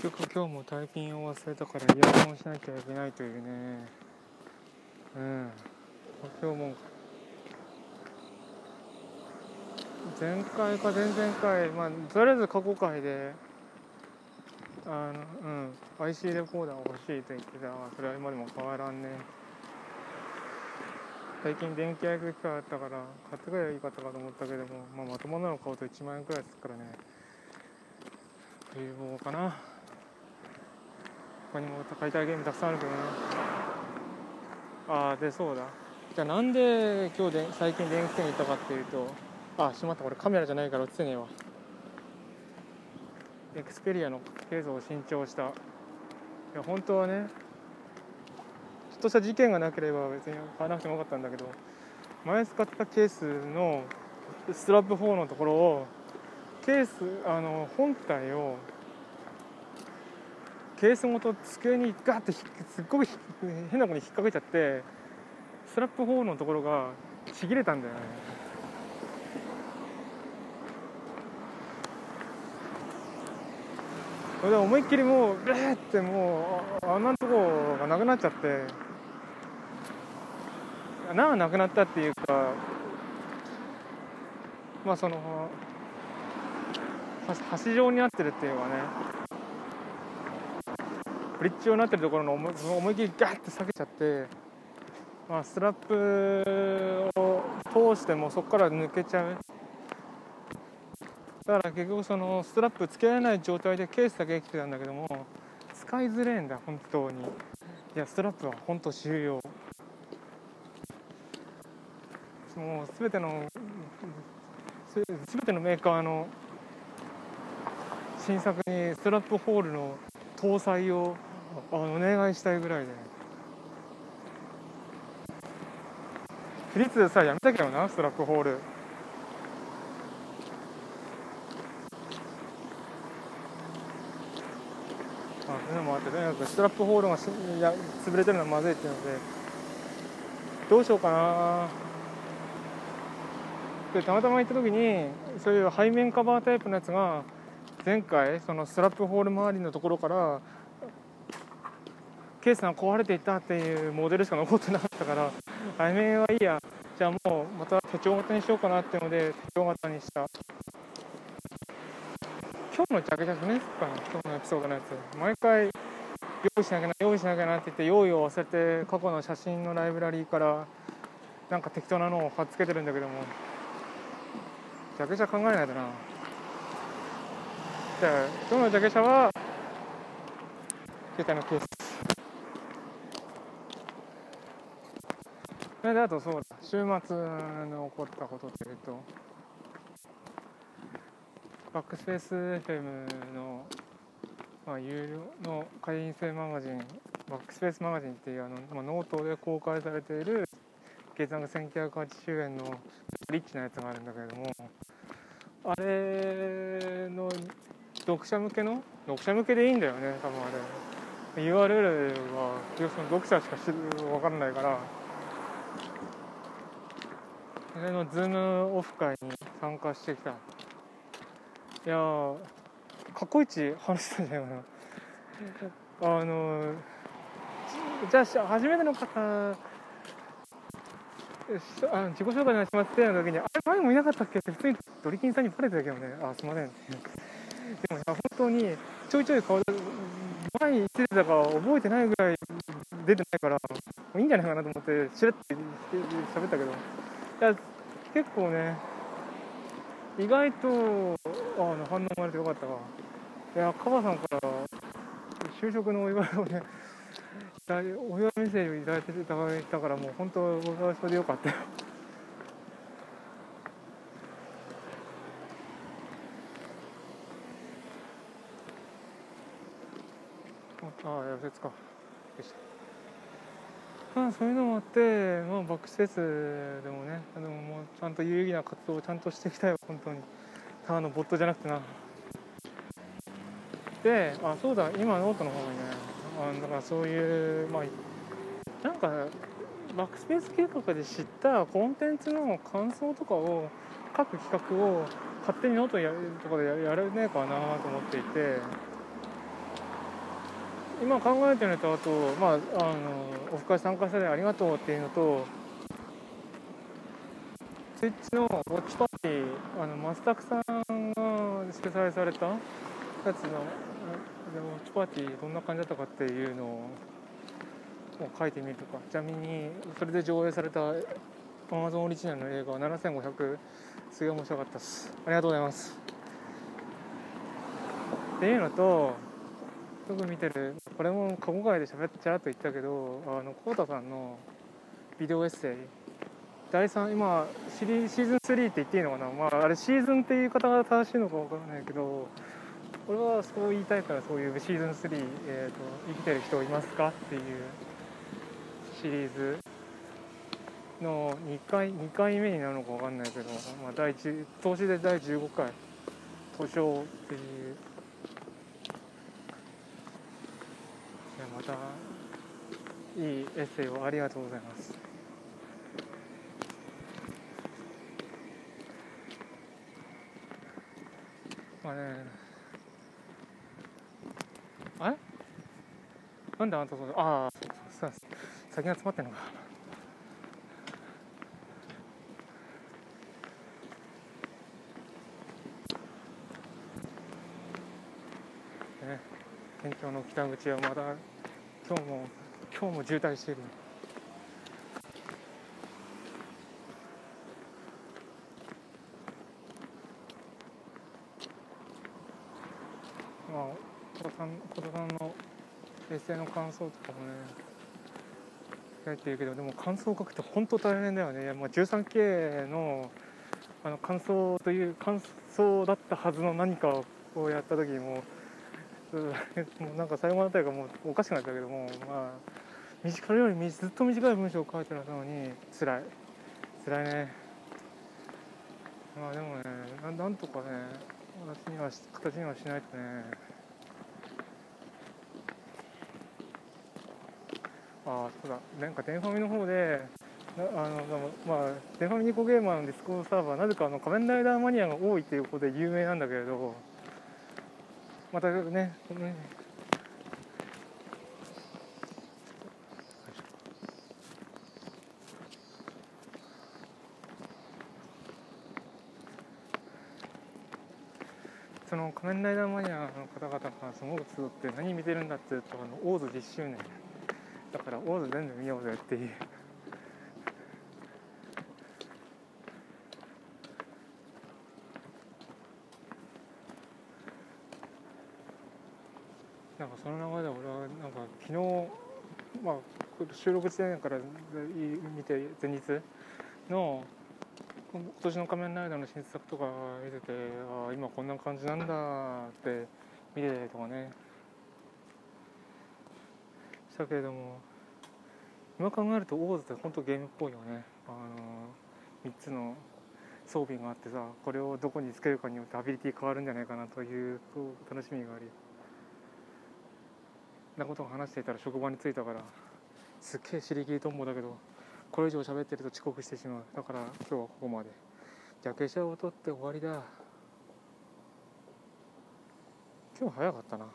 結局今日もタイピンを忘れたからイヤホンしなきゃいけないというね。うん。今日も前回か前々回まあとりあえず過去回であのうん。IC レコーダー欲しいと言ってた。それは今でも変わらんね。最近電気屋行く機会あったから買ってくればいいかったかと思ったけども、まあ、まともなの買うと1万円くらいですからね。冬棒かな。他にも買いたいゲームたくさんあるけどなああでそうだ。じゃあなんで今日で最近電気店に行ったかっていうとあしまった。これカメラじゃないから映せねえわ。エクスペリアのケースを新調した。いや本当はねちょっとした事件がなければ別に買わなくてもよかったんだけど前使ったケースのストラップ4のところをケースあの本体をケースごと机にガーってすっごく変な子に引っ掛けちゃってスラップ4のところがちぎれたんだよね。それで思いっきりもうブーってもうあんなとこがなくなっちゃって。穴がなくなったっていうかまあその橋状になってるっていうかね。ブリッジ状になってるところの思い思いっきりガッて下げちゃってまあストラップを通してもそこから抜けちゃう。だから結局そのストラップつけられない状態でケースだけ来てたんだけども使いづれえんだ本当に。いやストラップは本当重要。もう全てのす全てのメーカーの新作にストラップホールの搭載をお願いしたいぐらいで。フリッツさやめたけどなストラップホール。あそういうのもあってとにかくストラップホールがしや潰れてるのはまずいっていうので。どうしようかな。でたまたま行った時にそういう背面カバータイプのやつが前回そのストラップホール周りのところからケースが壊れていたっていうモデルしか残ってなかったから 背面はいいや。じゃあもうまた手帳型にしようかなっていうので手帳型にした。今日のジャケ写真ねかな今日のエピソードのやつ。毎回用意しなきゃな用意しなきゃなって言って用意を忘れて過去の写真のライブラリーからなんか適当なのを貼っつけてるんだけども。ジャケ写考えないとな。じゃあ今日のジャケ写は携帯のケース。それであとそうだ。週末に起こったことっていうとバックスペース FM の、まあ、有料の会員制マガジンバックスペースマガジンっていうあの、まあ、ノートで公開されている計算が1980円のリッチなやつがあるんだけれどもあれの読者向けの読者向けでいいんだよね多分あれ。URL は要するに読者しか知る分かんないから。それのズームオフ会に参加してきた。いやー過去一話したんじゃないかなあのじゃあ初めての方あ自己紹介お願いしますっての時にあれ前もいなかったっけって普通にドリキンさんにバレてたけどね。あすいません。でもさ本当にちょいちょい顔前に言ってたか覚えてないぐらい出てないからいいんじゃないかなと思ってしらって喋ったけど。いや結構ね意外とあの反応生まれてよかったわ。いやカバさんから就職のお祝いをね お祝いメッセージをいただいていただいたからもう本当僕はそれでよかったよ。ああやせつか。でし。あそういうのもあってまあバックスペースでもねでももうちゃんと有意義な活動をちゃんとしていきたいよ本当に。ただのボットじゃなくてな。であそうだ今ノートの方にね。あだからそういうまあなんかバックスペース計画で知ったコンテンツの感想とかを書く企画を勝手にノートやとかでややれねえかなと思っていて。今考えてるのとあとまああのオフ会参加されてありがとうっていうのとスイッチのウォッチパーティーあのマスタクさんが主催されたやつのウォッチパーティーどんな感じだったかっていうのを書いてみるとか。ちなみにそれで上映された Amazon オリジナルの映画は7500すげえ面白かったです。ありがとうございます。っていうのとよく見てるこれも過去回でしゃべっちゃらっと言ったけどあのコウタさんのビデオエッセイ第3今シリシーズン3って言っていいのかな？まああれシーズンっていう方が正しいのか分からないけど俺はそう言いたいからそういうシーズン3、えーと、生きてる人いますか？っていうシリーズの2回 2, 回目になるのか分かんないけど、まあ、第1投資で第15回図書っていうまたいいエッセイをありがとうございます。まあね。あれ？なんであんたそうああそうそう先が詰まってんのか。ね。県境の北口はまだ今日も今日も渋滞してる。まあ小田さん小田さんのエッセイの感想とかもね書いてるけどでも感想を書くと本当大変だよね、まあ、13K のあの感想という感想だったはずの何かをやった時にも もうなんか最後のあたりがもうおかしくなったけどもまあ短いよりずっと短い文章を書いてるのに辛い。辛いね。まあでもねなんとかね私には形にはしないとね。ああそうだ。なんか電ファミの方であのまあ電ファミニコゲーマーのディスコードサーバー。なぜかあの仮面ライダーマニアが多いっていうことで有名なんだけれど。またねその仮面ライダーマニアの方々がすごく集って何見てるんだっていうとあのオーズ10周年だからオーズ全部見ようぜっていう。なんかその流れで俺はなんか昨日、まあ、収録してないから見て前日の今年の「仮面ライダー」の新作とか見ててあ今こんな感じなんだって見てたりとかねしたけれども今考えるとオーズって本当ゲームっぽいよねあの3つの装備があってさこれをどこにつけるかによってアビリティ変わるんじゃないかなという楽しみがありなことを話していたら職場に着いたからすっげえ尻切りとんぼだけどこれ以上喋ってると遅刻してしまう。だから今日はここまで。じゃ、化粧を取って終わりだ。今日早かったな。